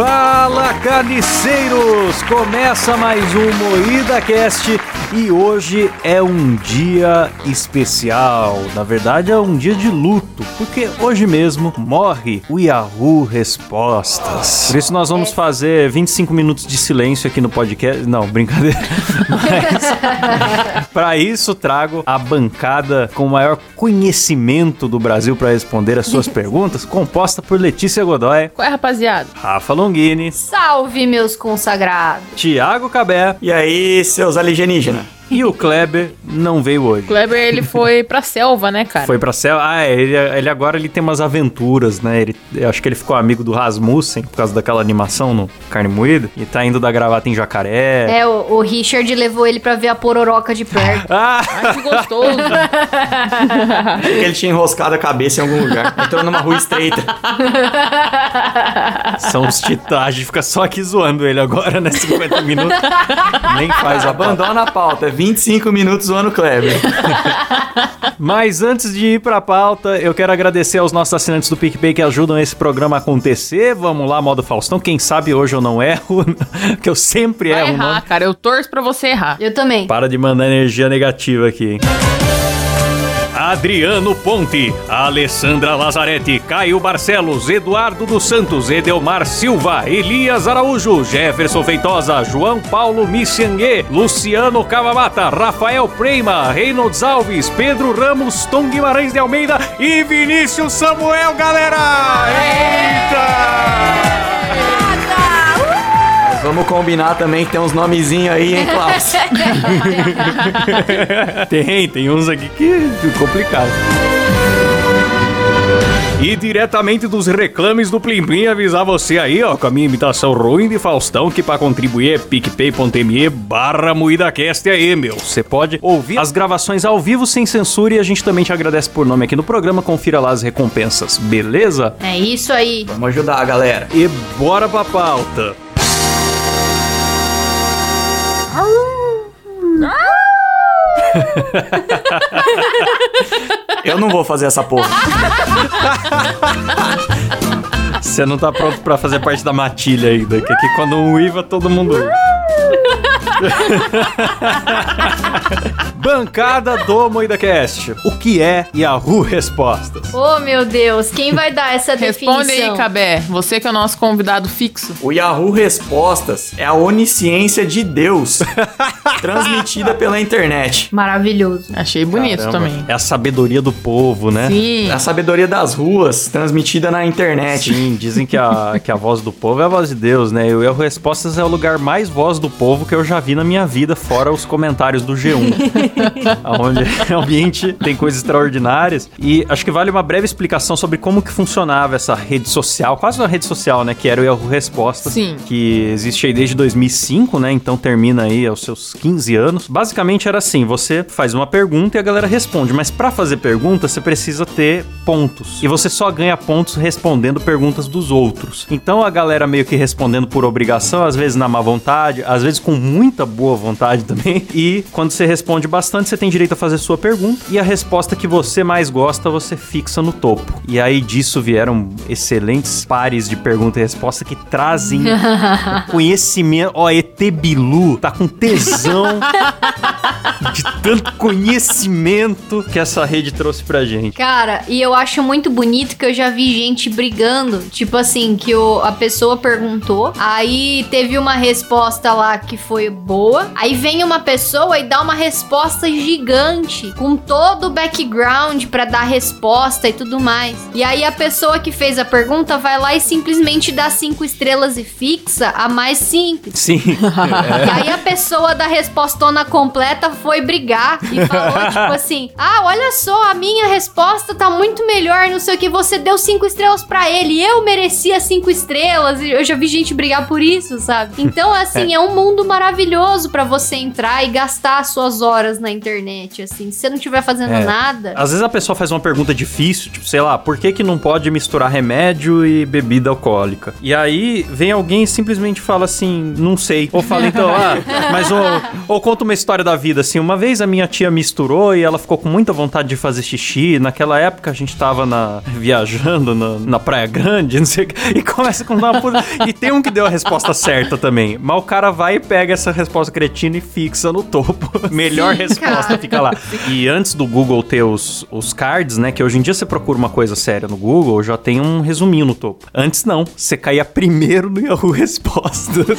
Fala carniceiros! Começa mais um Moída Cast e hoje é um dia especial. Na verdade, é um dia de luto, porque hoje mesmo morre o Yahoo Respostas. Por isso, nós vamos fazer 25 minutos de silêncio aqui no podcast. Não, brincadeira. Mas, para isso, trago a bancada com o maior conhecimento do Brasil para responder as suas perguntas, composta por Letícia Godoy, Qual é, rapaziada? Rafa Longini, Salve, meus consagrados! Thiago Cabé E aí, seus alienígenas? E o Kleber não veio hoje. Kleber, ele foi pra selva, né, cara? Foi pra céu. Ah, é, ele, ele agora ele tem umas aventuras, né? Ele, eu acho que ele ficou amigo do Rasmussen por causa daquela animação no Carne Moída. E tá indo da gravata em jacaré. É, o, o Richard levou ele pra ver a pororoca de perto. Ah! Ai, que gostoso. Ele tinha enroscado a cabeça em algum lugar. Entrou numa rua estreita. São os titãs. A gente fica só aqui zoando ele agora, né? 50 minutos. Nem faz a. Abandona a pauta. 25 minutos zoando Kleber. Mas antes de ir pra pauta, eu quero agradecer aos nossos assinantes do PicPay que ajudam esse programa a acontecer. Vamos lá, modo Faustão. Quem sabe hoje eu não erro, que eu sempre Vai erro o nome. errar, cara. Eu torço pra você errar. Eu também. Para de mandar energia negativa aqui, hein? Adriano Ponte, Alessandra Lazarete, Caio Barcelos, Eduardo dos Santos, Edelmar Silva, Elias Araújo, Jefferson Feitosa, João Paulo Mixiangue, Luciano Cavamata, Rafael Preima, Reynolds Alves, Pedro Ramos, Tom Guimarães de Almeida e Vinícius Samuel, galera! Eita! Vamos combinar também que tem uns nomezinhos aí, hein, Klaus? Tem, tem uns aqui que que complicado. E diretamente dos reclames do Plim Plim, avisar você aí, ó, com a minha imitação ruim de Faustão, que pra contribuir é picpay.me barra moídacast aí, meu. Você pode ouvir as gravações ao vivo sem censura e a gente também te agradece por nome aqui no programa, confira lá as recompensas, beleza? É isso aí. Vamos ajudar, galera. E bora pra pauta. Eu não vou fazer essa porra. Você não tá pronto pra fazer parte da matilha ainda, que aqui quando um uiva, todo mundo uiva. Bancada do MoídaCast. O que é Yahoo Respostas? Oh, meu Deus, quem vai dar essa Responde definição? aí, Cabé. Você que é o nosso convidado fixo. O Yahoo Respostas é a onisciência de Deus transmitida pela internet. Maravilhoso. Achei bonito Caramba, também. É a sabedoria do povo, né? Sim. É a sabedoria das ruas transmitida na internet. Sim, dizem que a, que a voz do povo é a voz de Deus, né? E o Yahoo Respostas é o lugar mais voz do povo que eu já vi na minha vida, fora os comentários do G1. onde realmente tem coisas extraordinárias. E acho que vale uma breve explicação sobre como que funcionava essa rede social, quase uma rede social, né? Que era o Yahoo Respostas. Sim. Que existe aí desde 2005, né? Então termina aí aos seus 15 anos. Basicamente era assim, você faz uma pergunta e a galera responde. Mas pra fazer pergunta, você precisa ter pontos. E você só ganha pontos respondendo perguntas dos outros. Então a galera meio que respondendo por obrigação, às vezes na má vontade, às vezes com muita boa vontade também. E quando você responde bastante, você tem direito a fazer sua pergunta. E a resposta que você mais gosta, você fixa no topo. E aí disso vieram excelentes pares de pergunta e resposta que trazem conhecimento. Ó, ET Bilu tá com tesão de tanto conhecimento que essa rede trouxe pra gente. Cara, e eu acho muito bonito que eu já vi gente brigando. Tipo assim, que o, a pessoa perguntou, aí teve uma resposta lá que foi boa. Aí vem uma pessoa e dá uma resposta gigante, com todo o background pra dar resposta e tudo mais. E aí a pessoa que fez a pergunta vai lá e simplesmente dá cinco estrelas e fixa a mais simples. Sim. E aí a pessoa da respostona completa foi brigar e falou, tipo assim: Ah, olha só, a minha resposta tá muito melhor, não sei o que. Você deu cinco estrelas pra ele, eu merecia cinco estrelas. Eu já vi gente brigar por isso, sabe? Então, assim, é um mundo maravilhoso pra você entrar e gastar suas horas na internet, assim. Se você não estiver fazendo É. nada. Às vezes a pessoa faz uma pergunta difícil, tipo, sei lá, por que que não pode misturar remédio e bebida alcoólica? E aí vem alguém e simplesmente fala assim, não sei. Ou fala então, ah, mas ou, ou conta uma história da vida vida, assim. Uma vez a minha tia misturou e ela ficou com muita vontade de fazer xixi. Naquela época a gente tava na, viajando na, na Praia Grande, não sei o que, e começa com uma puta. E tem um que deu a resposta certa também. Mas o cara vai e pega essa resposta cretina e fixa no topo. Melhor resposta cara. fica lá. E antes do Google ter os, os cards, né? Que hoje em dia você procura uma coisa séria no Google, já tem um resuminho no topo. Antes não, você caía primeiro no Yahoo Respostas.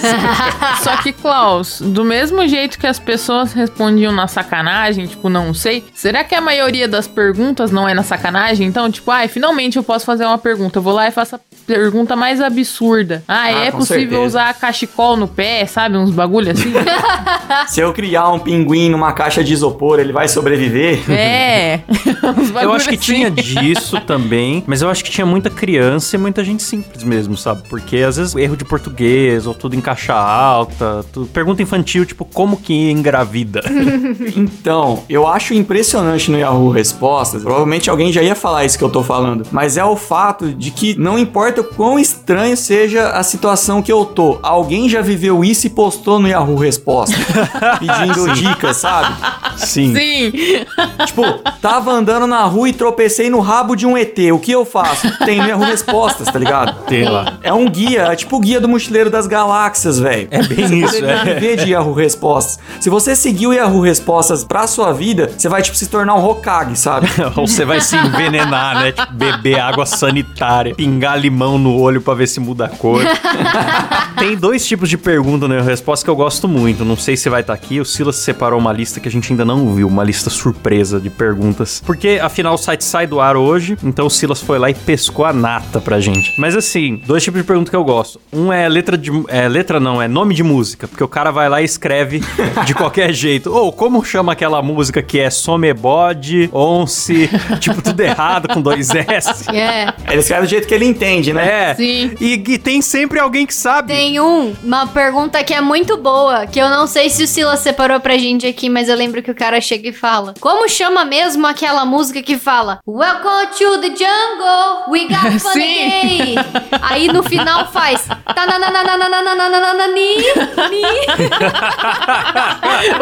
Só que, Klaus, do mesmo jeito que as pessoas respondiam na sacanagem, tipo, não sei, será que a maioria das perguntas não é na sacanagem? Então, tipo, ai, finalmente eu posso fazer uma pergunta. Eu vou lá e faço a pergunta mais absurda. Ah, Ah, é possível certeza. usar cachecol no pé, sabe? Uns bagulho assim? Se eu criar um pinguim numa caixa de isopor, ele vai sobreviver? é. Uns Eu acho que assim. tinha disso também, mas eu acho que tinha muita criança e muita gente simples mesmo, sabe? Porque às vezes erro de português ou tudo em caixa alta, tudo- pergunta infantil, tipo, como que engravida? Então, eu acho impressionante no Yahoo Respostas, provavelmente alguém já ia falar isso que eu tô falando, mas é o fato de que não importa o quão estranho seja a situação que eu tô, alguém já viveu isso e postou no Yahoo Respostas, pedindo dicas, sabe? Sim. Sim. Tipo, tava andando na rua e tropecei no rabo de um ET, o que eu faço? Tem no Yahoo Respostas, tá ligado? Tem lá. É um guia, é tipo o guia do mochileiro das galáxias, velho. É bem isso, é. viver de Yahoo Respostas. Se você seguir o Yahoo Respostas pra sua vida, você vai, tipo, se tornar um Hokage, sabe? Ou você vai se envenenar, né? Tipo, beber água sanitária, pingar limão no olho pra ver se muda a cor. Tem dois tipos de pergunta na resposta que eu gosto muito. Não sei se vai estar aqui. O Silas separou uma lista que a gente ainda não viu, uma lista surpresa de perguntas. Porque afinal o site sai do ar hoje, então o Silas foi lá e pescou a nata pra gente. Mas assim, dois tipos de pergunta que eu gosto. Um é letra de. É, letra não, é nome de música. Porque o cara vai lá e escreve de qualquer jeito. Ou oh, como chama aquela música que é Somebody, Once, tipo tudo errado com dois S? É. Yeah. Ele escreve do jeito que ele entende, né? É. Sim. E, e tem sempre alguém que sabe. Tem um, uma pergunta que é muito boa, que eu não sei se o Silas separou pra gente aqui, mas eu lembro que o cara chega e fala. Como chama mesmo aquela música que fala Welcome to the jungle, we got fun Sim. Aí no final faz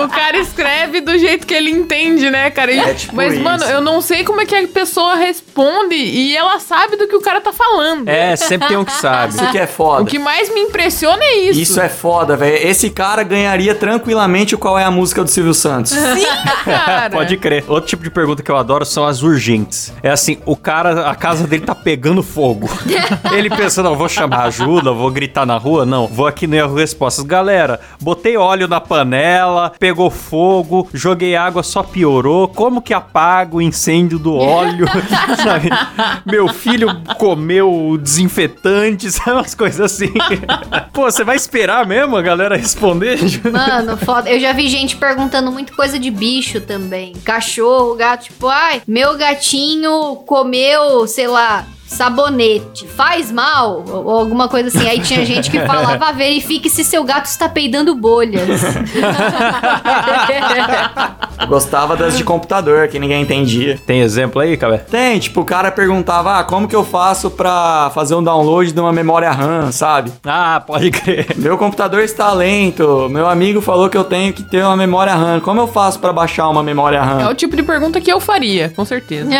o cara escreve do jeito que ele entende, né, cara? E- É tipo Mas, isso. mano, eu não sei como é que a pessoa responde e ela sabe do que o cara tá falando. É, sempre tem um que sabe. Isso que é foda. O que mais me impressiona é isso. Isso é foda, velho. Esse cara ganharia tranquilamente o qual é a música do Silvio Santos. Sim, cara. Pode crer. Outro tipo de pergunta que eu adoro são as urgentes. É assim, o cara, a casa dele tá pegando fogo. Ele pensa, não, vou chamar ajuda, vou gritar na rua. Não, vou aqui no erro respostas. Galera, botei óleo na panela, pegou fogo, joguei água, só piorou. Como que apaga o incêndio do óleo? Sabe? Meu filho comeu desinfetante, sabe? Umas coisas assim. Pô, você vai esperar mesmo a galera responder? Mano, foda. Eu já vi gente perguntando muito coisa de bicho também. Cachorro, gato, tipo, ai, meu gatinho comeu, sei lá. Sabonete, faz mal? Ou alguma coisa assim. Aí tinha gente que falava: verifique se seu gato está peidando bolhas. Eu gostava das de computador, que ninguém entendia. Tem exemplo aí, Cabé? Tem, tipo, o cara perguntava, ah, como que eu faço pra fazer um download de uma memória RAM, sabe? Ah, pode crer. Meu computador está lento, meu amigo falou que eu tenho que ter uma memória RAM. Como eu faço pra baixar uma memória É RAM? o tipo de pergunta que eu faria, com certeza.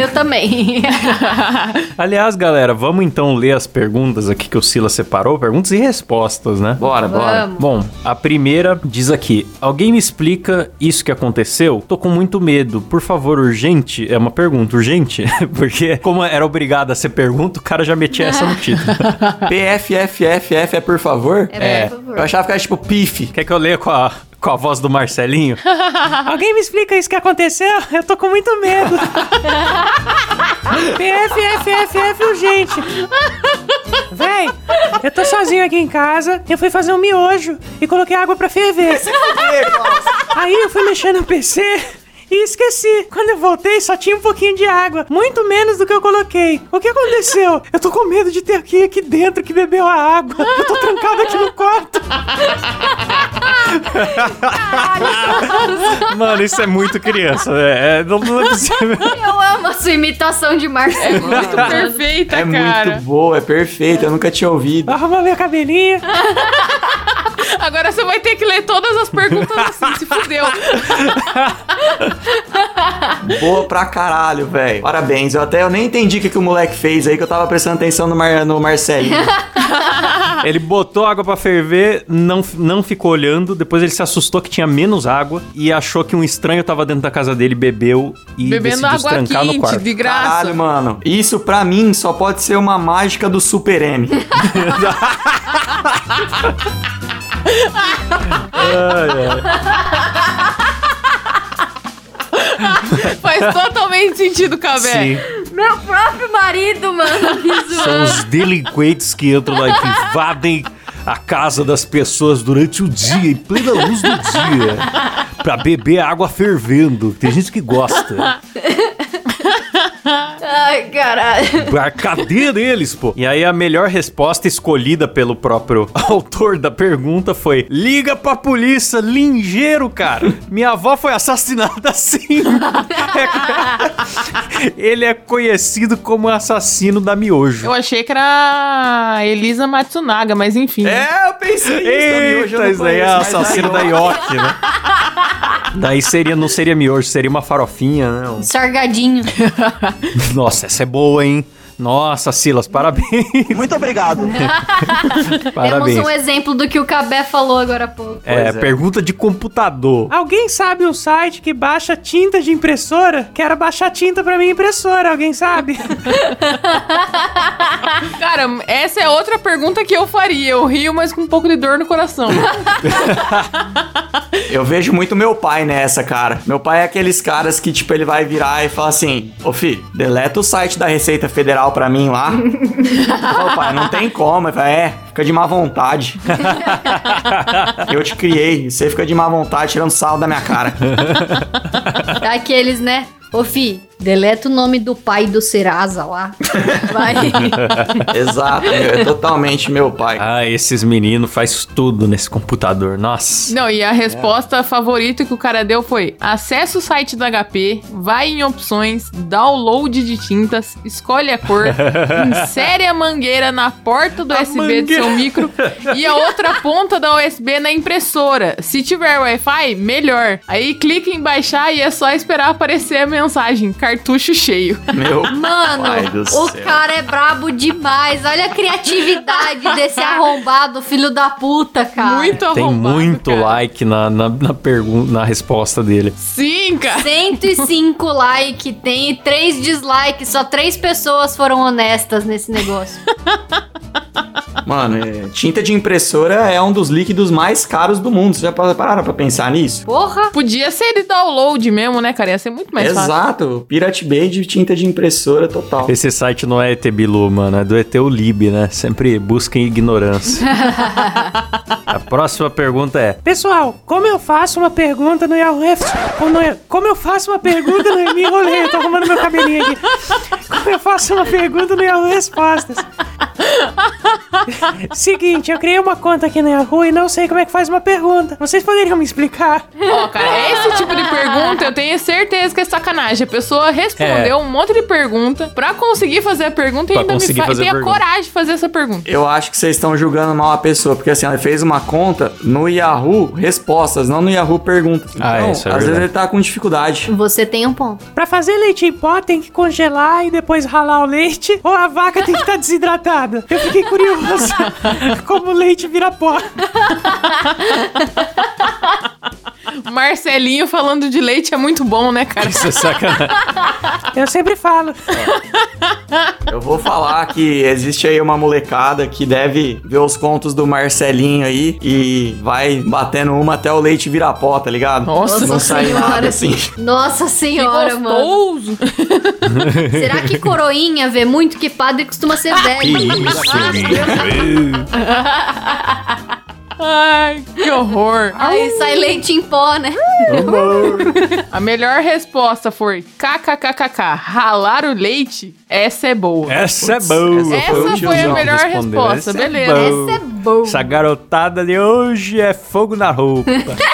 Eu também. Aliás, galera, vamos então ler as perguntas aqui que o Sila separou, perguntas e respostas, né? Bora, bora. Vamos. Bom, a primeira diz aqui: Alguém me explica isso que aconteceu? Tô com muito medo. Por favor, urgente? É uma pergunta, urgente? Porque, como era obrigado a ser pergunta, o cara já metia essa no título. PFFFF é por favor? É, por favor. Eu achava que era tipo PIF. Quer que eu leia com a, com a voz do Marcelinho? Alguém me explica isso que aconteceu? Eu tô com muito medo. PFFFF urgente. Véi, eu tô sozinho aqui em casa. Eu fui fazer um miojo e coloquei água pra ferver. Aí eu fui mexer no PC e esqueci. Quando eu voltei, só tinha um pouquinho de água. Muito menos do que eu coloquei. O que aconteceu? Eu tô com medo de ter aqui aqui dentro que bebeu a água. Eu tô trancado aqui no quarto. Mano, isso é muito criança, é, é, não, não é possível. Eu amo a sua imitação de Marcelo. Muito perfeita, É cara. muito boa, é perfeita, eu nunca tinha ouvido. Arruma meu cabelinho. Agora você vai ter que ler todas as perguntas assim, se fudeu. Boa pra caralho, velho. Parabéns. Eu até eu nem entendi o que, que o moleque fez aí, que eu tava prestando atenção no, Mar, no Marcelinho. Ele botou água pra ferver, não, não ficou olhando, depois ele se assustou que tinha menos água e achou que um estranho tava dentro da casa dele, bebeu e Bebendo decidiu se água trancar no quente, quarto. de graça. Caralho, mano. Isso pra mim só pode ser uma mágica do Super M. Faz totalmente sentido, Cabé. Sim. Meu próprio marido, mano, São os delinquentes que entram lá e que invadem a casa das pessoas durante o dia, em plena luz do dia, pra beber água fervendo. Tem gente que gosta. Ai, caralho. A cadeia deles, pô. E aí a melhor resposta escolhida pelo próprio autor da pergunta foi: liga pra polícia, lingeiro, cara. Minha avó foi assassinada assim. Ele é conhecido como assassino da miojo. Eu achei que era a Elisa Matsunaga, mas enfim. É, eu pensei isso. Eita, isso aí é assassino da Yoki, né? Daí seria, não seria miojo, seria uma farofinha, né? Um- Sargadinho. Nossa, essa é boa, hein? Nossa, Silas, parabéns. Muito obrigado. parabéns. Temos um exemplo do que o Cabé falou agora há pouco. É, é. pergunta de computador. Alguém sabe um site que baixa tinta de impressora? Quero baixar tinta pra minha impressora, alguém sabe? Cara, essa é outra pergunta que eu faria. Eu rio, mas com um pouco de dor no coração. Eu vejo muito meu pai nessa, cara. Meu pai é aqueles caras que, tipo, ele vai virar e fala assim: Ô fi, deleta o site da Receita Federal pra mim lá. Ô pai, não tem como. Ele é, fica de má vontade. Eu te criei, você fica de má vontade tirando sal da minha cara. Aqueles, né? Ô, fi, deleta o nome do pai do Serasa lá. Vai. Exato, é totalmente meu pai. Ah, esses meninos faz tudo nesse computador. Nossa. Não, e a resposta favorita que o cara deu foi: acessa o site do HP, vai em opções, download de tintas, escolhe a cor, insere a mangueira na porta do A USB do mangueira. seu micro e a outra ponta da USB na impressora. Se tiver Wi-Fi, melhor. Aí clica em baixar e é só esperar aparecer a mensagem: cartucho cheio. Meu Mano, pai do o céu. cara é brabo demais. Olha a criatividade desse arrombado, filho da puta, cara. Muito Tem arrombado, muito cara. like na, na, na pergunta, na resposta dele. Sim, cara. 105 like, tem 3 dislikes, só 3 pessoas foram honestas nesse negócio. Mano, é, tinta de impressora é um dos líquidos mais caros do mundo. Vocês já pararam pra pensar nisso? Porra! Podia ser de download mesmo, né, cara? Ia ser muito mais fácil. Exato, Pirate Bay de tinta de impressora total. Esse site não é ET Bilu, mano, é do ET Lib, né? Sempre busquem ignorância. A próxima pergunta é: Pessoal, como eu faço uma pergunta no Yahoo como, eu- como eu faço uma pergunta no... Me enrolei, eu tô arrumando meu cabelinho aqui. Como eu faço uma pergunta no Yahoo Respostas? Seguinte, eu criei uma conta aqui no Yahoo e não sei como é que faz uma pergunta. Vocês poderiam me explicar? Ó, cara, esse tipo de pergunta eu tenho certeza que é sacanagem. A pessoa respondeu um monte de pergunta pra conseguir fazer a pergunta e Pra ainda me fa- tem a coragem de fazer essa pergunta. Eu acho que vocês estão julgando mal a pessoa, porque assim, ela fez uma conta no Yahoo Respostas, não no Yahoo Perguntas. Ah, Então, isso é às vezes verdade. ele tá com dificuldade. Você tem um ponto. Pra fazer leite em pó tem que congelar e depois ralar o leite ou a vaca tem que estar desidratada? Eu fiquei curioso como leite vira pó. Marcelinho falando de leite é muito bom, né, cara? Isso é sacanagem. Eu sempre falo. Eu vou falar que existe aí uma molecada que deve ver os contos do Marcelinho aí e vai batendo uma até o leite virar pó, tá ligado? Nossa, não sai senhora. nada assim. Nossa que senhora, mano. gostoso. Será que coroinha vê muito que padre costuma ser Que velho? isso, menino. Ai, que horror. Aí sai leite em pó, né? A melhor resposta foi kkkk, ralar o leite? Essa é boa. Essa é boa. Essa o foi a melhor respondeu. resposta, Essa é beleza. boa. Essa é boa. Essa garotada de hoje é fogo na roupa.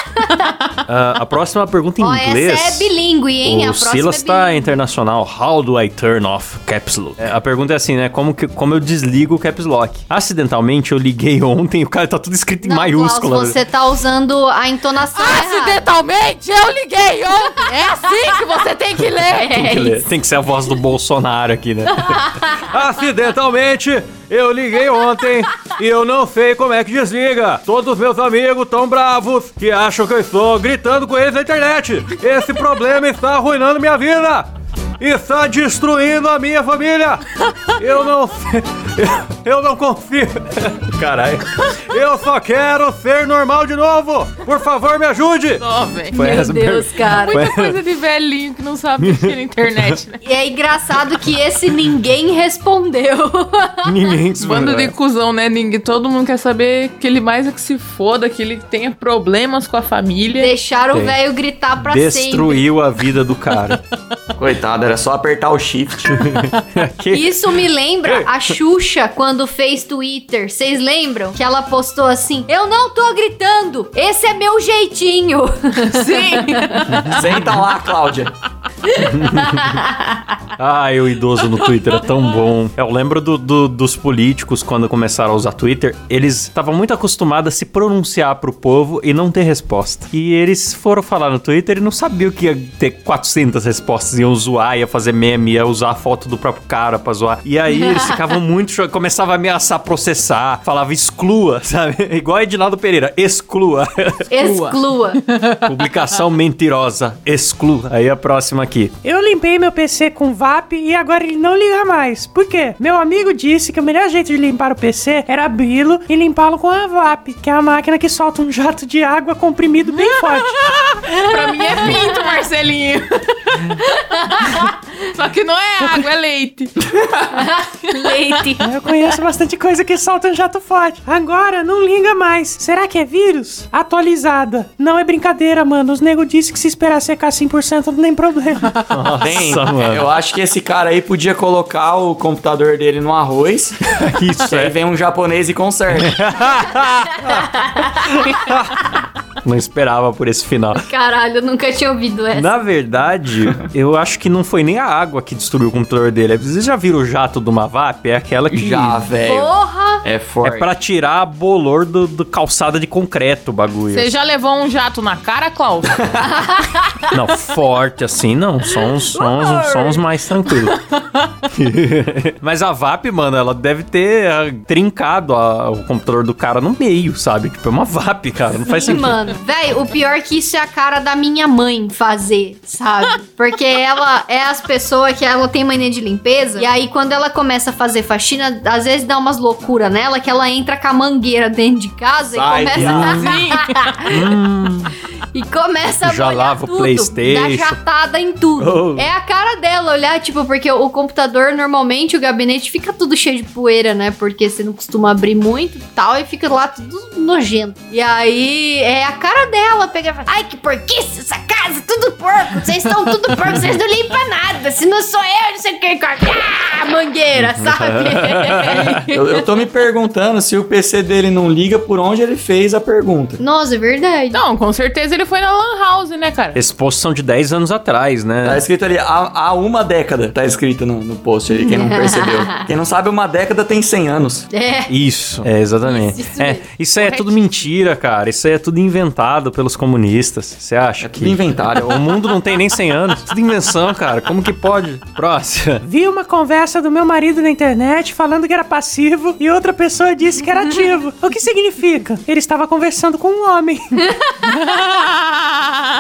Ah, a próxima pergunta em Ó, inglês. essa é bilíngue, hein? a O próxima Silas é tá internacional. How do I turn off caps lock? É, a pergunta é assim, né? Como, que, como eu desligo o caps lock? Acidentalmente, eu liguei ontem, o cara tá tudo escrito em Não, maiúscula. Klaus, você tá usando a entonação errada. Acidentalmente, eu liguei ontem. É assim que você tem que ler. Tem que, ler. Tem que ser a voz do Bolsonaro aqui, né? Acidentalmente, eu liguei ontem e eu não sei como é que desliga. Todos meus amigos tão bravos que acham que eu estou gritando com eles na internet. Esse problema está arruinando minha vida. Está destruindo a minha família. Eu não sei. Eu, não confio. Caralho. Eu só quero ser normal de novo. Por favor, me ajude. Foi Meu Deus, per- cara. Muita coisa de velhinho que não sabe mexer na internet, né? E é engraçado que esse ninguém respondeu. Ninguém Bando de cuzão, né? Ninguém, todo mundo quer saber que ele mais é que se foda, que ele tenha problemas com a família. Deixaram Tem. o velho gritar pra sempre. Destruiu a vida do cara. Coitado, era só apertar o shift. Isso me lembra a Xuxa quando fez Twitter. Vocês lembram? Que ela postou assim: Eu não tô gritando, esse é meu jeitinho. Sim! Senta lá, Cláudia. Ai, o idoso no Twitter é tão bom. Eu lembro do- do- dos políticos quando começaram a usar Twitter. Eles estavam muito acostumados a se pronunciar pro povo e não ter resposta. E eles foram falar no Twitter e não sabiam que ia ter 400 respostas. Iam zoar, ia fazer meme, ia usar a foto do próprio cara pra zoar. E aí eles ficavam muito. Começavam a ameaçar processar. Falava exclua, sabe? Igual Edinaldo Pereira, exclua. Exclua. Publicação mentirosa, exclua. Aí a próxima aqui. Eu limpei meu PC com VAP e agora ele não liga mais. Por quê? Meu amigo disse que o melhor jeito de limpar o PC era abri-lo e limpá-lo com a VAP, que é a máquina que solta um jato de água comprimido bem forte. pra mim é pinto, Marcelinho. Só que não é água, é leite. Leite. Eu conheço bastante coisa que solta um jato forte. Agora não liga mais. Será que é vírus? Atualizada. Não é brincadeira, mano. Os nego disse que se esperar secar 100% não tem problema. Tem. Nossa, mano. Eu acho que esse cara aí podia colocar o computador dele no arroz. Isso aí é. vem um japonês e conserta. Não esperava por esse final. Caralho, eu nunca tinha ouvido essa. Na verdade, eu acho que não foi nem a água que destruiu o computador dele. Vocês já viram o jato do Mavap? É aquela que. Já, velho. Porra! É É forte. pra tirar a bolor do, do calçada de concreto o bagulho. Você já levou um jato na cara, Klaus? Não, forte assim, não. Só uns, só uns mais tranquilos. Mas a VAP, mano, ela deve ter ah, trincado a- o computador do cara no meio, sabe? Tipo, é uma VAP, cara. Não faz Sim, sentido. mano. Véi, o pior é que isso é a cara da minha mãe fazer, sabe? Porque ela é as pessoas que ela tem mania de limpeza. E aí, quando ela começa a fazer faxina, às vezes dá umas loucuras nela que ela entra com a mangueira dentro de casa Sai, e começa a. e começa a Já lava o tudo, PlayStation. Dá jatada em tudo. Oh. É a cara dela olhar, tipo, porque o computador, normalmente, o gabinete fica tudo cheio de poeira, né? Porque você não costuma abrir muito e tal, e fica lá tudo nojento. E aí, é a cara dela pegar e falar, ai, que porquice essa casa, tudo porco, vocês estão tudo porco, vocês não limpam nada, se não sou eu, não sei o que, ah, mangueira, sabe? Eu, eu tô me perguntando se o PC dele não liga por onde ele fez a pergunta. Nossa, é verdade. Não, com certeza ele foi na Lan House, né, cara? São de 10 anos atrás, Tá né? escrito ali, há, há uma década. Tá escrito no, no post aí, quem não percebeu. Quem não sabe, uma década tem 100 anos. É. Isso, é, exatamente. Isso, isso é, isso aí é tudo mentira, cara. Isso aí é tudo inventado pelos comunistas. Você acha É que. tudo inventário. O mundo não tem nem 100 anos. Tudo invenção, cara. Como que pode? Próxima. Vi uma conversa do meu marido na internet falando que era passivo e outra pessoa disse que era ativo. O que significa? Ele estava conversando com um homem.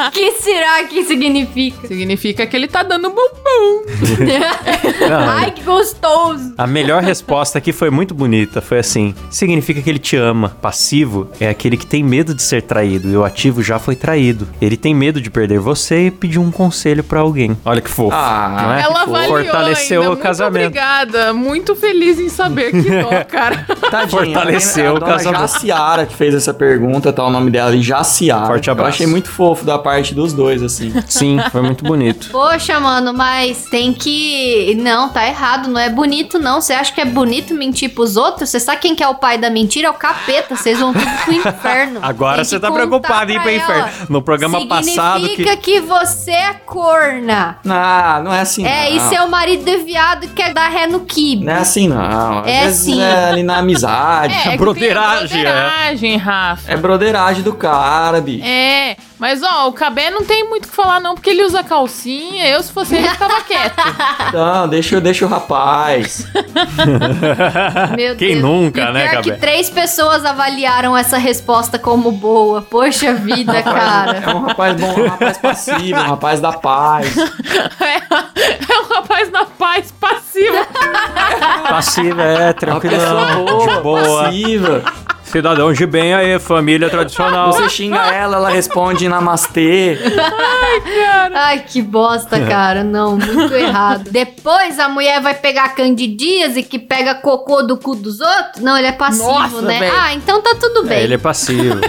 O que será que significa? Significa que ele tá dando bumbum. Não, Ai, que gostoso. A melhor resposta aqui foi muito bonita. Foi assim: significa que ele te ama. Passivo é aquele que tem medo de ser traído. E o ativo já foi traído. Ele tem medo de perder você e pediu um conselho pra alguém. Olha que fofo. Ah, não é? Ela avaliou Fortaleceu ainda. o casamento. Muito obrigada. Muito feliz em saber que dó, cara. Tadinha, Fortaleceu a o dona casamento. Jaciara que fez essa pergunta, tá o nome dela Jaciara. Forte Eu abraço. achei muito fofo da parte dos dois, assim. Sim, foi muito bonito. Poxa, mano, mas tem que. Não, tá errado. Não é bonito, não. Você acha que é bonito mentir pros outros? Você sabe quem que é o pai da mentira? É o capeta. Vocês vão tudo pro inferno. Agora você que tá preocupado em ir pra pro inferno. No programa passado que. Significa que você é corna. Ah, não é assim É, não. e seu marido é viado e quer dar ré no kibe. Não é assim não. Às É vezes sim. é ali na amizade. É, É, que broderagem, é. broderagem, Rafa. broderagem do cara, bicho. É, mas ó, o Cabé não tem muito o que falar não, porque ele usa calcinha, eu se fosse ele ficava quieto. Não, deixa, deixa o rapaz. Meu Quem Deus. nunca, E né, pior que Cabé? três pessoas avaliaram essa resposta como boa. Poxa vida, cara. É um rapaz bom, um rapaz passivo, um rapaz da paz. É, é um rapaz na paz passiva. Passiva, é, Uma tranquilão. De boa. passiva. Cidadão de bem aí, família tradicional. Você xinga ela, ela responde namastê. Ai, que bosta, cara. Não, muito errado. Depois a mulher vai pegar candidíase que pega cocô do cu dos outros? Não, ele é passivo, Nossa, né? velho. Ah, então tá tudo bem. É, ele é passivo.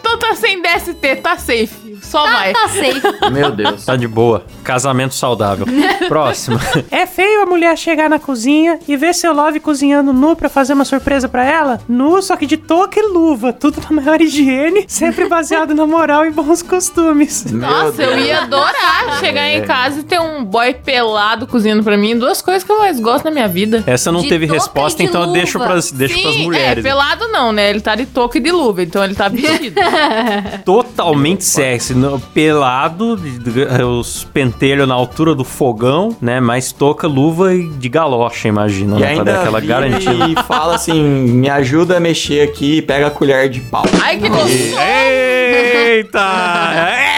Então tá sem DST, tá safe. Só vai. Tá safe. Meu Deus. Tá de boa. Casamento saudável. Próximo. É feio a mulher chegar na cozinha e ver seu love cozinhando nu pra fazer uma surpresa pra ela? Nu, só que de touca e luva. Tudo na maior higiene, sempre baseado na moral e bons costumes. Meu Nossa, eu ia adorar chegar em casa e ter um boy pelado cozinhando pra mim. Duas coisas que eu mais gosto na minha vida. Essa não De teve resposta, de então eu luva. deixo pras, deixo Sim, pras é, mulheres. pelado não, né? Ele tá de touca e de luva, então ele tá vestido. Totalmente sexy. no- Pelado, de- de- os pentelhos na altura do fogão, né? Mais touca, luva e de galocha, imagina. E né? Pra dar ainda aquela garantia. e fala assim, me ajuda a mexer aqui e pega a colher de pau. Ai, que gostoso. Eita!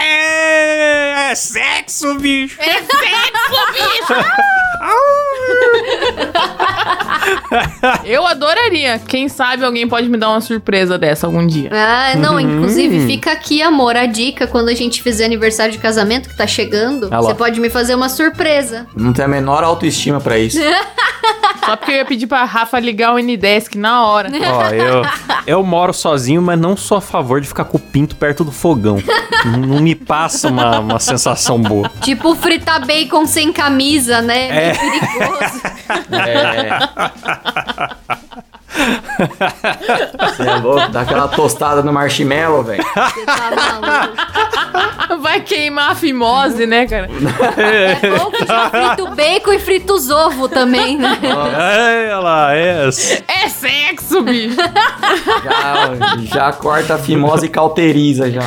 É, é sexo, bicho! É sexo, bicho! Eu adoraria. Quem sabe alguém pode me dar uma surpresa dessa algum dia. Ah, não, Uhum. inclusive fica aqui, amor, a dica. Quando a gente fizer aniversário de casamento, que tá chegando, Ah você pode me fazer uma surpresa. Não tem a menor autoestima pra isso. Só porque eu ia pedir pra Rafa ligar o N-Desk na hora. Ó, eu, eu moro sozinho, mas não sou a favor de ficar com o pinto perto do fogão. não, não me passa uma, uma sensação boa. Tipo fritar bacon sem camisa, né? É. Meio perigoso. yeah, yeah, yeah. Você é louco? Dá aquela tostada no marshmallow, velho. Você tá maluco. Vai queimar a fimose, né, cara? É bom que já frita o bacon e frita os ovos também, né? É, olha lá, é. É sexo, bicho. Já, já corta a fimose e cauteriza já.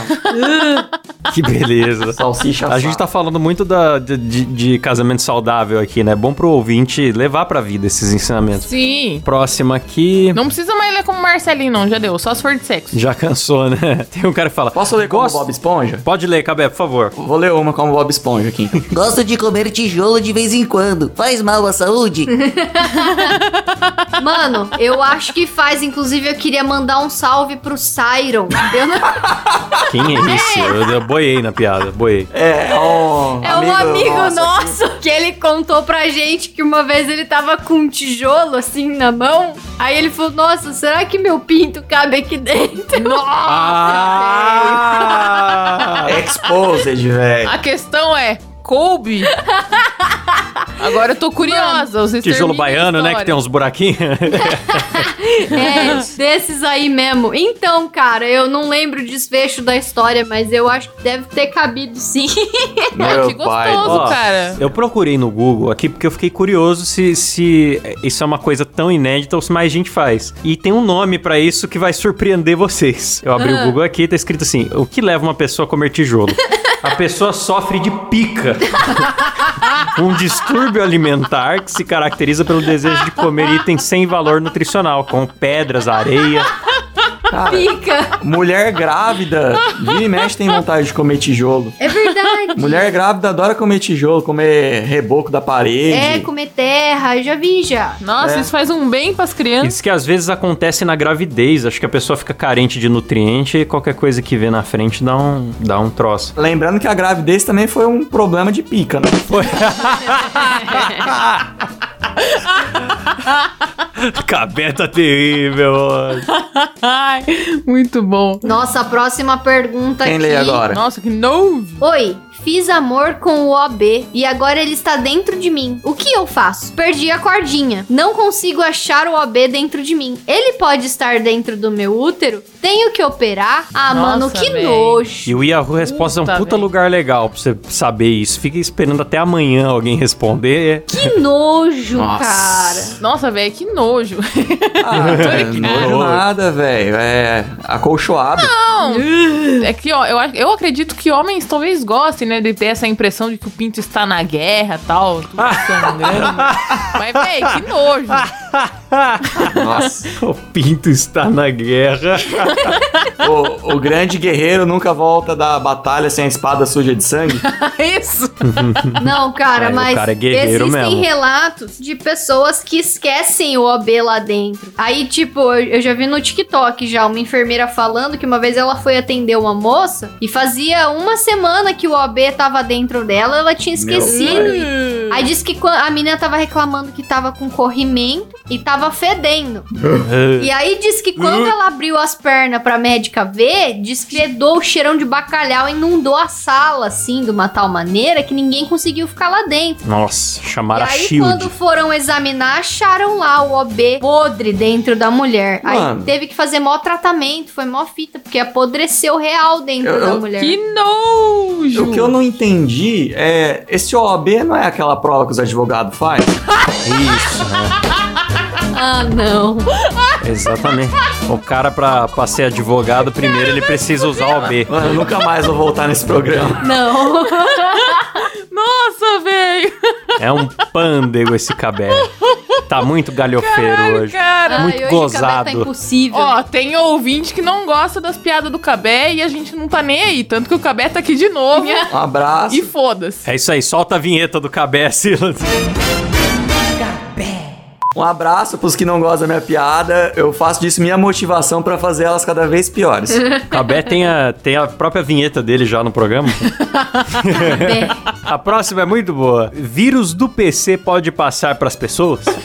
Que beleza. Salsicha A gente tá falando muito da, de, de- casamento saudável aqui, né? Bom pro ouvinte levar pra vida esses ensinamentos. Sim. Próximo aqui. Não precisa mais ler como Marcelinho, não. Já deu. Só se for de sexo. Já cansou, né? Tem um cara que fala. Posso ler como Gosto- Bob Esponja? Pode ler, Cabé, por favor. Vou ler uma como Bob Esponja aqui. Gosto de comer tijolo de vez em quando. Faz mal à saúde? Mano, eu acho que faz. Inclusive, eu queria mandar um salve pro Siron. Eu não- Quem é esse? Eu, eu boiei na piada, boiei. É, um É um amigo nosso nosso que ele contou pra gente que uma vez ele tava com um tijolo assim na mão. Aí ele falou: Nossa, será que meu pinto cabe aqui dentro? Ah! Exposed, velho. A questão é, coube? Agora eu tô curiosa. Vocês Tijolo baiano, né? Que tem uns buraquinhos. É, desses aí mesmo. Então, cara, eu não lembro o desfecho da história, mas eu acho que deve ter cabido sim. Meu que pai. gostoso, Ó, cara. Eu procurei no Google aqui porque eu fiquei curioso se, se isso é uma coisa tão inédita ou se mais gente faz. E tem um nome pra isso que vai surpreender vocês. Eu abri o Google aqui e tá escrito assim: o que leva uma pessoa a comer tijolo? A pessoa sofre de pica. um distúrbio alimentar que se caracteriza pelo desejo de comer itens sem valor nutricional, como pedras, areia. Cara, Pica. mulher grávida, vira e mexe tem vontade de comer tijolo. É verdade. Mulher grávida adora comer tijolo, comer reboco da parede. É, comer terra, eu já vi já. Nossa, É. isso faz um bem pras crianças. Diz que às vezes acontece na gravidez. Acho que a pessoa fica carente de nutriente e qualquer coisa que vê na frente dá um, dá um troço. Lembrando que a gravidez também foi um problema de pica, né? Foi. Cabé tá terrível. Ai, muito bom. Nossa, a próxima pergunta Quem aqui. lê agora? Nossa, que novo. Oi, fiz amor com o OB e agora ele está dentro de mim. O que eu faço? Perdi a cordinha. Não consigo achar o OB dentro de mim. Ele pode estar dentro do meu útero? Tenho que operar? Ah, Nossa, mano, que véi. nojo. E o Yahoo Resposta é um Puta, puta véi. lugar legal pra você saber isso. Fica esperando até amanhã alguém responder. Que nojo, Nossa. cara. Nossa, velho, que nojo. Ah, nojo nada, velho. É acolchoado. Não. É que, ó, eu, acho- eu acredito que homens talvez gostem, né, de ter essa impressão de que o pinto está na guerra e tal, tudo sangrando. Mas, velho, que nojo. Nossa. o Pinto está na guerra. o, o grande guerreiro nunca volta da batalha sem a espada suja de sangue. Isso. Não, cara, É, o mas cara é guerreiro existem mesmo. relatos de pessoas que esquecem o OB lá dentro. Aí, tipo, eu, já vi no TikTok já uma enfermeira falando que uma vez ela foi atender uma moça e fazia uma semana que o OB tava dentro dela, ela tinha esquecido. Aí disse que a menina tava reclamando que tava com corrimento e tava fedendo. E aí disse que quando ela abriu as pernas pra médica ver, fedou o cheirão de bacalhau, inundou a sala, assim, de uma tal maneira que ninguém conseguiu ficar lá dentro. Nossa, chamaram e a aí, Shield. quando foram examinar, acharam lá o OB podre dentro da mulher. Mano. Aí teve que fazer mó tratamento, foi mó fita, porque apodreceu real dentro Eu- da eu- mulher. Que nojo. O que eu não entendi é. Esse OAB não é aquela prova que os advogados fazem? Isso, né? Ah, não. Exatamente. O cara, pra, pra ser advogado, primeiro ele precisa usar o B. Mano, eu nunca mais vou voltar nesse programa. Não. Nossa, velho. É um pândego esse cabé. Tá muito galhofeiro hoje. Cara. Muito Ai, hoje o cabelo gozado. Tá impossível. Ó, tem ouvinte que não gosta das piadas do Cabé e a gente não tá nem aí. Tanto que o Cabé tá aqui de novo. Um abraço. e foda-se. É isso aí, solta a vinheta do cabé, Silas. Um abraço pros que não gostam da minha piada. Eu faço disso minha motivação pra fazer elas cada vez piores. O cabé tem a, tem a própria vinheta dele já no programa. A próxima é muito boa. Vírus do PC pode passar pras pessoas?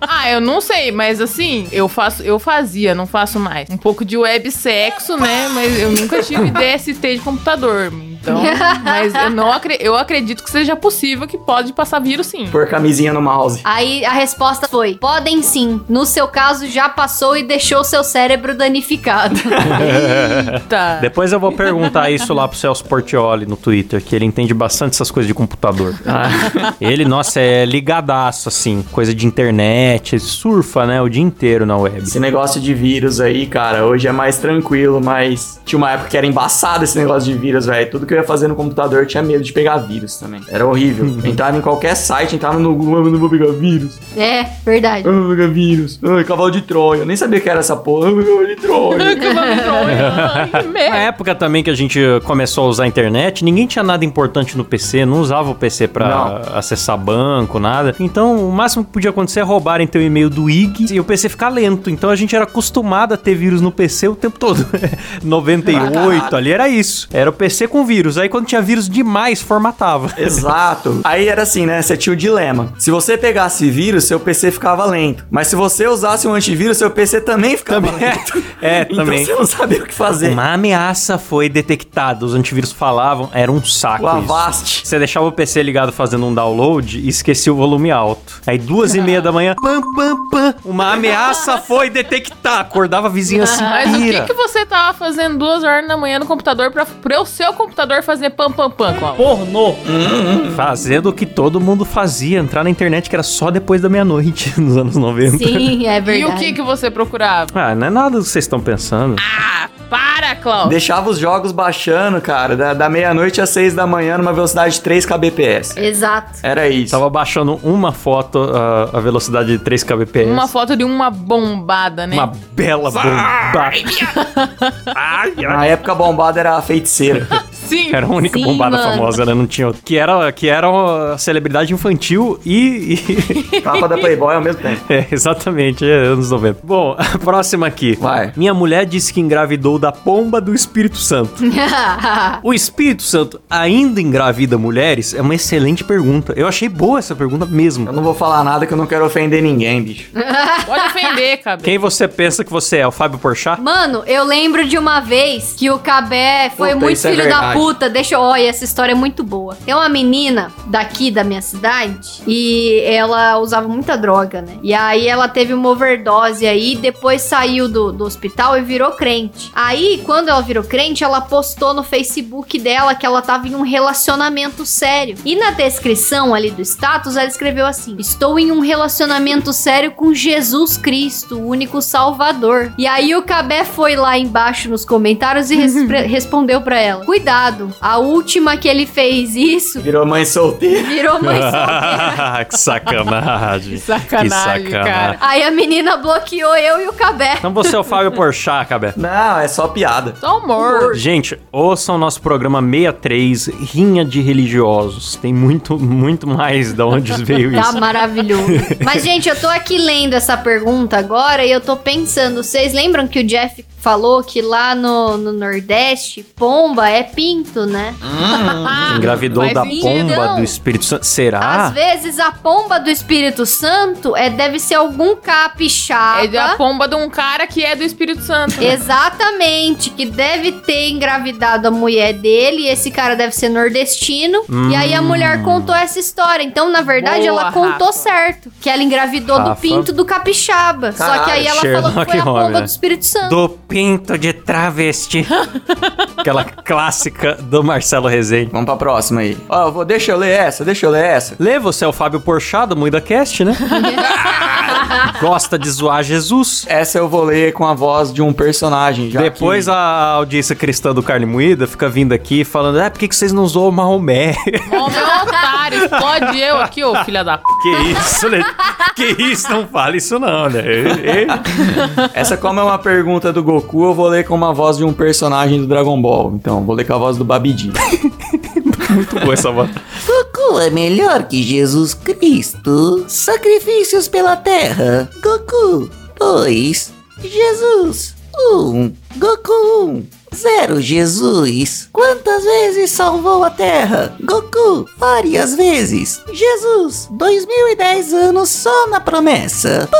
Ah, eu não sei, mas assim, eu faço, eu fazia, não faço mais. Um pouco de web sexo, né? Mas eu nunca tive DST de computador. Então, mas eu não acre- eu acredito que seja possível que pode passar vírus sim. Por camisinha no mouse. Aí a resposta foi: podem sim. No seu caso, já passou e deixou seu cérebro danificado. Eita. Depois eu vou perguntar isso lá pro Celso Portioli no Twitter, que ele entende bastante essas coisas de computador. Ele, nossa, é ligadaço, assim, coisa de internet, surfa, né, o dia inteiro na web. Esse negócio de vírus aí, cara, hoje é mais tranquilo, mas tinha uma época que era embaçado esse negócio de vírus, velho. Tudo que eu ia fazer no computador eu tinha medo de pegar vírus também. Era horrível. entrava em qualquer site, entrava no Google, "Ah, eu não vou pegar vírus. é, verdade. Ah, não vou pegar vírus. Ai, cavalo de Troia. Eu nem sabia que era essa porra. Ah, cavalo de Troia. Ai, Na merda. época também que a gente começou a usar a internet, ninguém tinha nada importante no PC, não usava o PC pra acessar banco, nada. Então, o máximo que podia acontecer é roubarem teu e-mail do IG e o PC ficar lento. Então, a gente era acostumado a ter vírus no PC o tempo todo. 98, ali era isso. Era o PC com vírus. Aí, quando tinha vírus demais, formatava. Exato. Aí era assim, né? Você tinha o dilema. Se você pegasse vírus, seu PC ficava lento. Mas se você usasse um antivírus, seu PC também ficava lento. É, Então também. você não sabia o que fazer. Uma ameaça foi detectada. Os antivírus falavam, era um saco O isso. Avast. Você deixava o PC ligado fazendo um download e esquecia o volume alto. Aí duas e meia da manhã, pam, pam, pam, uma ameaça foi detectar. Acordava a vizinha assim, Mas o que, que você tava fazendo duas horas da manhã no computador pra, pra o seu computador fazer pam pam pam, Cláudio? Pornô. Fazendo o que todo mundo fazia, entrar na internet que era só depois da meia-noite, nos anos 90. Sim, é verdade. E o que que você procurava? Ah, não é nada do que vocês estão pensando. Ah, para, Cláudio. Deixava os jogos baixando, cara, da, da meia-noite às seis da manhã numa velocidade de 3 kbps. Exato. Era isso. Tava baixando uma foto a, a velocidade de 3 kbps. Uma foto de uma bombada, né? Uma bela bomba. Ai, ai. Na época a bombada era a feiticeira. Sim. Era a única Sim, bombada mano. famosa, né? Não tinha outra. Que era, que era uma celebridade infantil e. e- Capa da Playboy ao mesmo tempo. é, exatamente, é anos 90. Bom, a próxima aqui. Vai. Minha mulher disse que engravidou da pomba do Espírito Santo. O Espírito Santo ainda engravida mulheres? É uma excelente pergunta. Eu achei boa essa pergunta mesmo. Eu não vou falar nada que eu não quero ofender ninguém, bicho. Pode ofender, cabelo. Quem você pensa que você é? O Fábio Porchat? Mano, eu lembro de uma vez que o Cabé foi Puta, muito é filho da verdade. Puta. Deixa eu. Olha, essa história é muito boa. Tem uma menina daqui da minha cidade e ela usava muita droga, né? E aí ela teve uma overdose aí, depois saiu do, do hospital e virou crente. Aí, quando ela virou crente, ela postou no Facebook dela que ela tava em um relacionamento sério. E na descrição ali do status, ela escreveu assim: Estou em um relacionamento sério com Jesus Cristo, o único Salvador. E aí o Cabé foi lá embaixo nos comentários e respre- respondeu pra ela: Cuidado, a última que ele fez isso Virou mãe solteira. virou mãe solteira. que sacanagem. Que sacanagem, cara. Aí a menina bloqueou eu e o Cabé. Então você é o Fábio Porchat, Cabé. Não, é só piada. Só humor. Gente, ouçam nosso programa 63, Rinha de Religiosos. Tem muito, muito mais de onde veio Tá isso. maravilhoso. Mas, gente, eu tô aqui lendo essa pergunta agora e eu tô pensando, vocês lembram que o Jeff falou que lá no, no Nordeste, pomba é pinto, né? Engravidou Faz da pomba do Espírito Santo. Será? Às vezes a pomba do Espírito Santo é, deve ser algum capixaba. É da pomba de um cara que é do Espírito Santo. né? Exatamente, que deve ter engravidado a mulher dele, e esse cara deve ser nordestino. E aí a mulher contou essa história. Então, na verdade, Boa, ela contou Rafa. certo. Que ela engravidou do Rafa. pinto do capixaba. Só que aí ela falou que foi a pomba Holmes, do Espírito Santo. Do pinto de travesti. Aquela clássica do Marcelo Rezende. Vamos pra próxima aí. Ó, eu vou, deixa eu ler essa, deixa eu ler essa. Lê, você é o Fábio Porchat do Muida Cast, né? Gosta de zoar Jesus. Essa eu vou ler com a voz de um personagem. Já Depois que... a audiência cristã do Carne Moída fica vindo aqui falando: Ah, por que, que vocês não zoam Maomé? Ó, meu otário, explode eu aqui, ô filha da p. que isso, né? Que isso, não fala isso não, né? Essa, como é uma pergunta do Goku, eu vou ler com uma voz de um personagem do Dragon Ball. Então, vou ler com a voz do Babidi. Muito boa essa voz. Goku é melhor que Jesus Cristo. Sacrifícios pela terra. Goku. 2. Jesus. 1. Um. Goku 1. Um. Zero Jesus. Quantas vezes salvou a Terra? Goku, várias vezes. Jesus, 2010 anos só na promessa.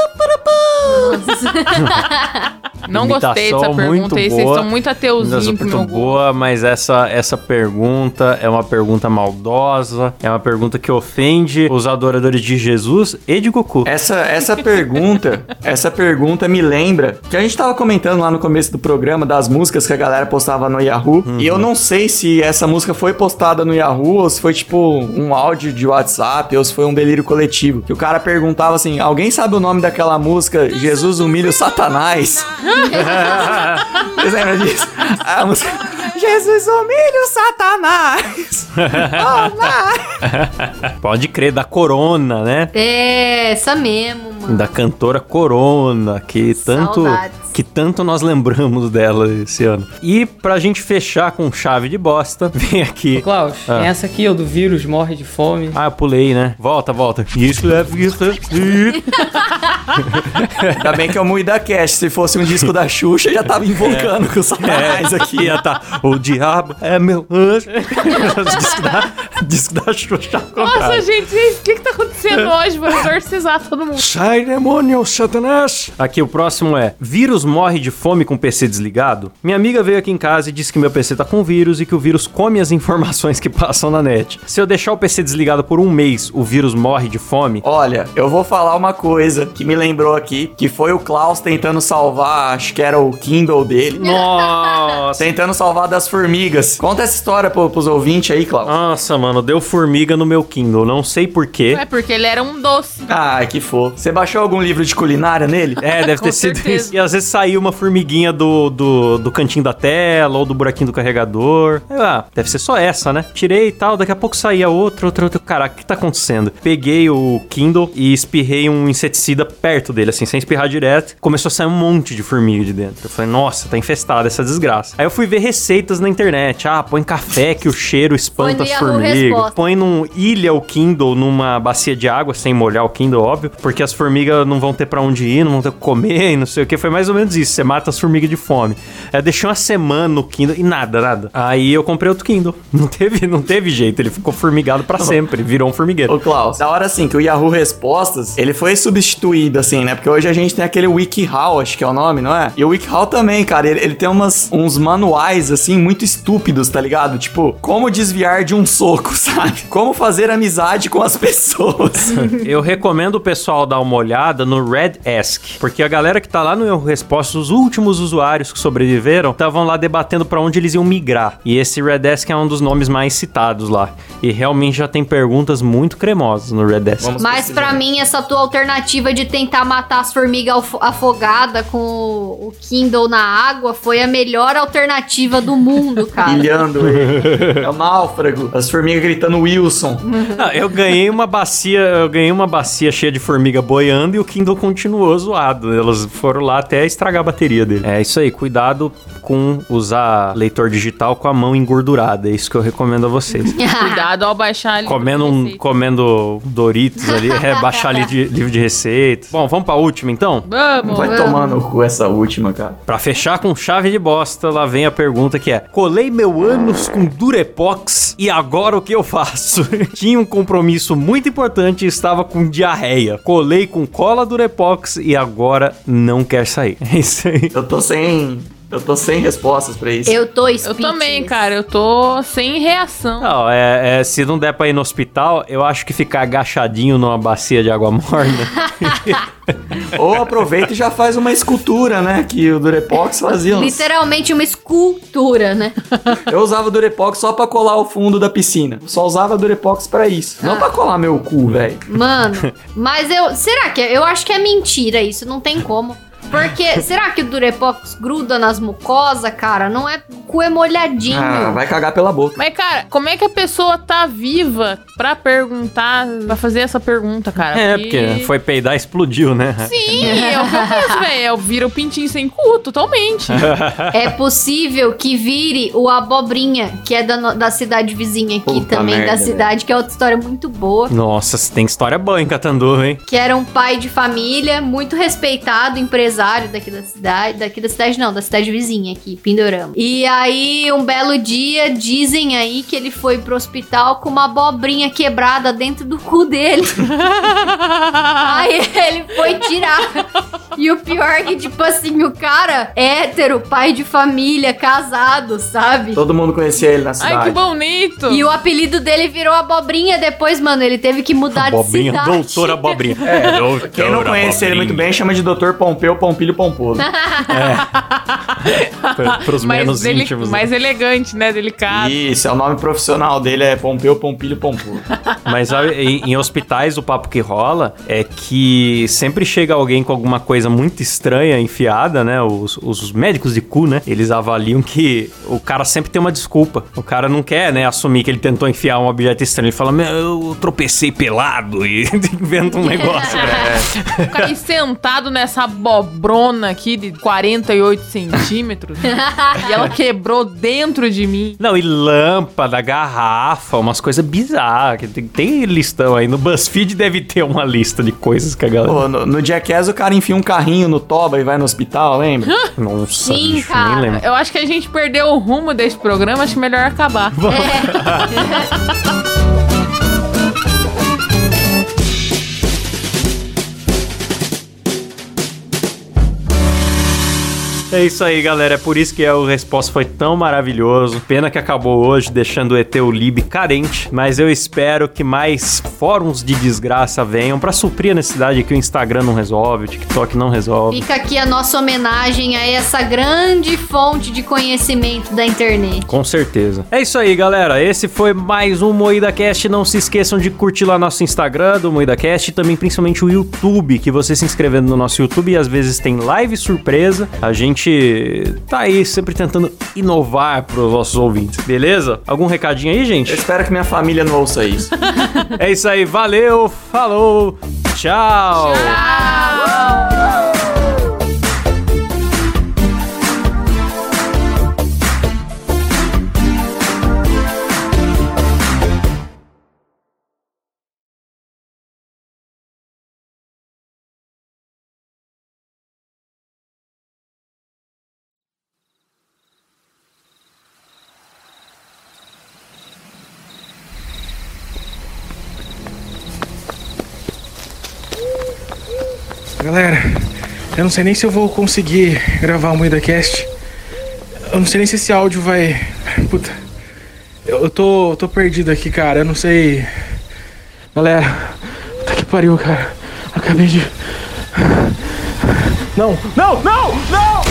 Não gostei dessa pergunta muito aí, vocês boa. estão muito ateuzinho Imitação pro muito meu boa, mas essa, essa pergunta é uma pergunta maldosa, é uma pergunta que ofende os adoradores de Jesus e de Goku. Essa, essa pergunta, essa pergunta me lembra que a gente tava comentando lá no começo do programa das músicas que a galera postava no Yahoo. E eu não sei se essa música foi postada no Yahoo ou se foi tipo um áudio de WhatsApp ou se foi um delírio coletivo. Que o cara perguntava assim: alguém sabe o nome daquela música Jesus humilha o Satanás? Vocês lembram disso? A música Jesus humilha o Satanás! Oh. Pode crer, da Corona, né? É, essa mesmo, mano. Da cantora Corona, que tanto, Saudades. Que tanto nós lembramos dela esse ano. E pra gente fechar com chave de bosta, vem aqui. Klaus, Ah. essa aqui, ó, do vírus morre de fome. Ah, eu pulei, né? Volta, volta. Isso é isso. Ainda bem que eu mui da Cash. Se fosse um disco da Xuxa, já tava invocando com o Satanás É, aqui. aqui ia tá. O diabo é meu anjo. disco, da, disco da Xuxa. Nossa, contrário. gente, o que que tá acontecendo hoje? Vou exorcizar todo mundo. Sai, demônio, Satanás! Aqui, o próximo é: Vírus morre de fome com PC desligado? Minha amiga veio aqui em casa e disse que meu PC tá com vírus e que o vírus come as informações que passam na net. Se eu deixar o PC desligado por um mês, o vírus morre de fome? Olha, eu vou falar uma coisa que me lembrou aqui, que foi o Klaus tentando salvar, acho que era o Kindle dele. Nossa! Tentando salvar das formigas. Conta essa história pro, pros ouvintes aí, Klaus. Nossa, mano, deu formiga no meu Kindle. Não sei porquê. É porque ele era um doce. Ah, que fofo. Você baixou algum livro de culinária nele? É, deve ter sido certeza. isso. E às vezes saiu uma formiguinha do, do, do cantinho da tela ou do buraquinho do carregador. Aí, Ah, deve ser só essa, né? Tirei e tal, daqui a pouco saía outra, outra, outra. Caraca, o que tá acontecendo? Peguei o Kindle e espirrei um inseticida perto dele, assim, sem espirrar direto. Começou a sair um monte de formiga de dentro. Eu falei, nossa, tá infestada essa desgraça. Aí eu fui ver receitas na internet. Ah, põe café que o cheiro espanta as formigas. Põe num ilha o Kindle numa bacia de água, sem molhar o Kindle, óbvio, porque as formigas não vão ter pra onde ir, não vão ter o que comer e não sei o que. Foi mais ou menos isso. Você mata as formigas de fome. Eu deixei uma semana no Kindle e nada, nada. Aí eu comprei outro Kindle. Não teve, não teve jeito. Ele ficou formigado pra sempre. Virou um formigueiro. Ô, Klaus, da hora assim que o Yahoo Respostas, ele foi substituído, assim, né? Porque hoje a gente tem aquele WikiHow, acho que é o nome, não é? E o WikiHow também, cara, ele, ele tem umas, uns manuais, assim, muito estúpidos, tá ligado? Tipo, como desviar de um soco, sabe? Como fazer amizade com as pessoas. Eu recomendo o pessoal dar uma olhada no Red Ask, porque a galera que tá lá no Erro Os últimos usuários que sobreviveram, estavam lá debatendo pra onde eles iam migrar. E esse Red Ask é um dos nomes mais citados lá. E realmente já tem perguntas muito cremosas no Red Ask. Vamos Mas pra mim, essa tua alternativa de tentar matar as formigas afo- afogada com o Kindle na água foi a melhor alternativa do mundo, cara. Ilhando ele. É o náufrago. As formigas gritando Wilson. Ah, eu ganhei uma bacia, eu ganhei uma bacia cheia de formiga boiando e o Kindle continuou zoado. Elas foram lá até estragar a bateria dele. É isso aí, cuidado com usar leitor digital com a mão engordurada. É isso que eu recomendo a vocês. Cuidado ao baixar ali. Comendo, um, comendo Doritos ali, é, baixar ali de, livro de receitas. Bom, vamos pra última então? Vamos. Vai tomar no cu essa última, cara. Pra fechar com chave de bosta, lá vem a pergunta que é: Colei meu ânus com Durepox e agora o que eu faço? Tinha um compromisso muito importante e estava com diarreia. Colei com cola Durepox e agora não quer sair. É isso aí. Eu tô sem. Eu tô sem respostas pra isso. Eu tô Eu speechless. também, cara. Eu tô sem reação. Não, é, é, se não der pra ir no hospital, eu acho que ficar agachadinho numa bacia de água morna. Ou aproveita e já faz uma escultura, né? Que o Durepox fazia. uns- Literalmente uma escultura, né? Eu usava Durepox só pra colar o fundo da piscina. Só usava Durepox pra isso. Não pra colar meu cu, velho. Mano, mas eu. Será que. é- Eu acho que é mentira isso, não tem como. Porque, será que o Durepox gruda nas mucosas, cara? Não é. O cu é molhadinho. Ah, vai cagar pela boca. Mas, cara, como é que a pessoa tá viva pra perguntar, pra fazer essa pergunta, cara? É, porque foi peidar e explodiu, né? Sim, é o que eu penso, velho. É vira o pintinho sem cu, totalmente. É possível que vire o Abobrinha, que é da, no- da cidade vizinha aqui Puta também, merda, da cidade, que é outra história muito boa. Nossa, tem história boa em Catanduva, hein? Que era um pai de família, muito respeitado, empresário daqui da cidade. Daqui da cidade, não, da cidade vizinha aqui, Pindorama. E aí, um belo dia, dizem aí que ele foi pro hospital com uma abobrinha quebrada dentro do cu dele. aí ele foi tirar. E o pior é que, tipo assim, o cara hétero, pai de família, casado, sabe? Todo mundo conhecia ele na cidade. Ai, que bonito. E o apelido dele virou abobrinha depois, mano. Ele teve que mudar Abobrinha, de cidade. doutora Abobrinha. É, doutora Quem não conhece ele muito bem chama de Dr. Pompeu Pompilho Pomposo. Pra, pros menos dele- íntimos. né? mais elegante, né? Delicado. Isso, é o nome profissional dele, é Pompeu Pompilho Pomposo. Mas sabe, em, em hospitais o papo que rola é que sempre chega alguém com alguma coisa muito estranha enfiada, né? Os, os médicos de cu, né? Eles avaliam que o cara sempre tem uma desculpa. O cara não quer, né, assumir que ele tentou enfiar um objeto estranho. Ele fala, meu, eu tropecei pelado e inventa um negócio. né? Caí sentado nessa bobrona aqui de 48 centímetros e ela quebrou dentro de mim. Não, e lâmpada, garrafa, umas coisas bizarras. que Tem, tem listão aí. No BuzzFeed deve ter uma lista de coisas que a galera. Pô, no, no Jackass o cara enfia um carrinho no toba e vai no hospital, lembra? Nossa, Sim, bicho, cara. nem lembro. Eu acho que a gente perdeu o rumo desse programa, acho melhor acabar. É isso aí, galera. É por isso que é, o Resposta foi tão maravilhoso. Pena que acabou hoje, deixando o ET Lib carente. Mas eu espero que mais fóruns de desgraça venham pra suprir a necessidade que o Instagram não resolve, o TikTok não resolve. Fica aqui a nossa homenagem a essa grande fonte de conhecimento da internet. Com certeza. É isso aí, galera. Esse foi mais um Moída Cast. Não se esqueçam de curtir lá nosso Instagram do Moída Cast e também principalmente o YouTube, que você se inscrevendo no nosso YouTube e às vezes tem live surpresa. A gente tá aí sempre tentando inovar pros nossos ouvintes, beleza? Algum recadinho aí, Eu gente? espero que minha família não ouça isso. É isso aí, valeu, falou, tchau. Galera, eu não sei nem se eu vou conseguir gravar o Moída Cast. Eu não sei nem se esse áudio vai. Puta. Eu, eu tô, eu tô perdido aqui, cara. Eu não sei. Galera, puta que pariu, cara. Acabei de. Não, não, não, não!